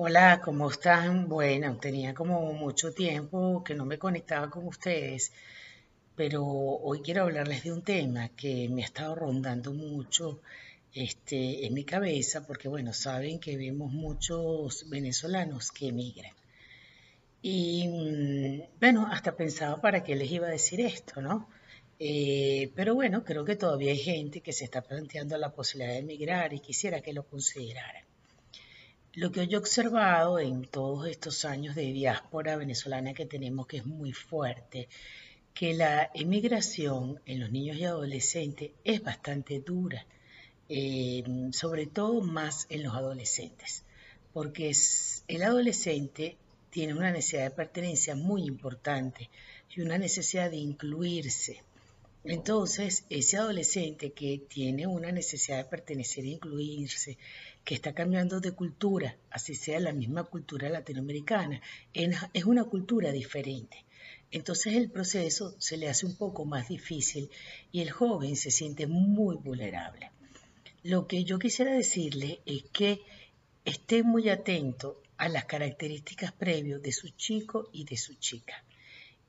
Hola, ¿cómo están? Bueno, tenía como mucho tiempo que no me conectaba con ustedes, pero hoy quiero hablarles de un tema que me ha estado rondando mucho este, en mi cabeza, porque bueno, saben que vemos muchos venezolanos que emigran. Y mm, bueno, hasta pensaba para qué les iba a decir esto, ¿no? Eh, pero bueno, creo que todavía hay gente que se está planteando la posibilidad de emigrar y quisiera que lo consideraran. Lo que yo he observado en todos estos años de diáspora venezolana que tenemos, que es muy fuerte, que la emigración en los niños y adolescentes es bastante dura, eh, sobre todo más en los adolescentes, porque el adolescente tiene una necesidad de pertenencia muy importante y una necesidad de incluirse. Entonces, ese adolescente que tiene una necesidad de pertenecer e incluirse, que está cambiando de cultura, así sea la misma cultura latinoamericana, es una cultura diferente. Entonces el proceso se le hace un poco más difícil y el joven se siente muy vulnerable. Lo que yo quisiera decirle es que esté muy atento a las características previas de su chico y de su chica.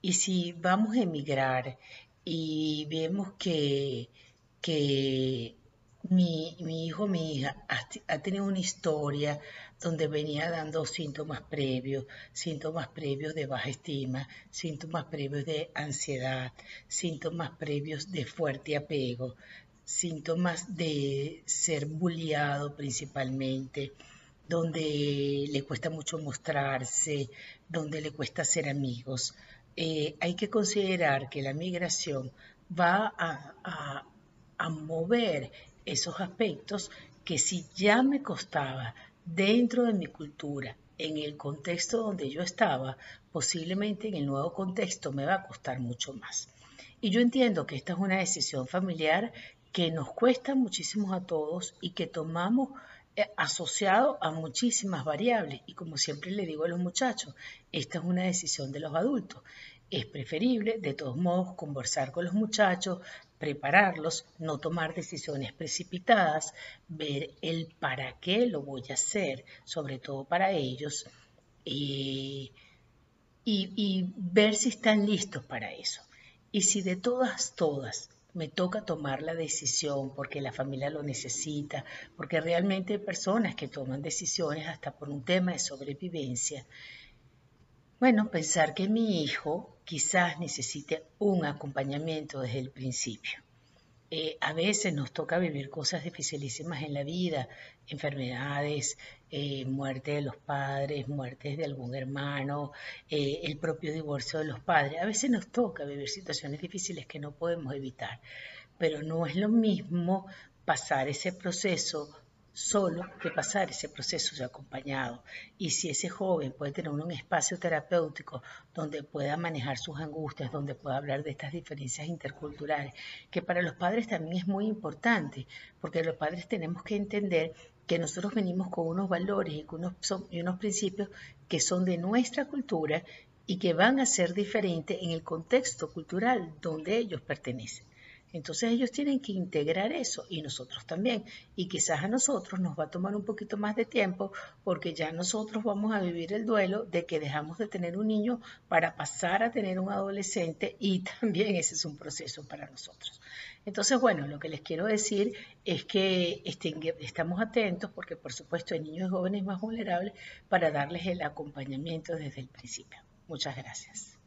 Y si vamos a emigrar y vemos que, que mi, hijo, mi hija ha, tenido una historia donde venía dando síntomas previos, síntomas previos de baja estima, síntomas previos de ansiedad, síntomas previos de fuerte apego, síntomas de ser bulliado principalmente, donde le cuesta mucho mostrarse, donde le cuesta ser amigos. Eh, hay que considerar que la migración va a mover esos aspectos que si ya me costaba dentro de mi cultura, en el contexto donde yo estaba, posiblemente en el nuevo contexto me va a costar mucho más. Y yo entiendo que esta es una decisión familiar que nos cuesta muchísimo a todos y que tomamos asociado a muchísimas variables. Y como siempre le digo a los muchachos, esta es una decisión de los adultos. Es preferible, de todos modos, conversar con los muchachos, prepararlos, no tomar decisiones precipitadas, ver el para qué lo voy a hacer, sobre todo para ellos, y, y ver si están listos para eso. Y si de todas, todas me toca tomar la decisión porque la familia lo necesita, porque realmente hay personas que toman decisiones hasta por un tema de sobrevivencia, bueno, pensar que mi hijo quizás necesite un acompañamiento desde el principio. Eh, a veces nos toca vivir cosas dificilísimas en la vida, enfermedades, eh, muerte de los padres, muertes de algún hermano, eh, el propio divorcio de los padres. A veces nos toca vivir situaciones difíciles que no podemos evitar, pero no es lo mismo pasar ese proceso solo que pasar ese proceso de acompañado. Y si ese joven puede tener un espacio terapéutico donde pueda manejar sus angustias, donde pueda hablar de estas diferencias interculturales, que para los padres también es muy importante, porque los padres tenemos que entender que nosotros venimos con unos valores y, unos, y unos principios que son de nuestra cultura y que van a ser diferentes en el contexto cultural donde ellos pertenecen. Entonces ellos tienen que integrar eso y nosotros también. Y quizás a nosotros nos va a tomar un poquito más de tiempo porque ya nosotros vamos a vivir el duelo de que dejamos de tener un niño para pasar a tener un adolescente y también ese es un proceso para nosotros. Entonces, bueno, lo que les quiero decir es que estamos atentos porque por supuesto hay niños y jóvenes más vulnerables para darles el acompañamiento desde el principio. Muchas gracias.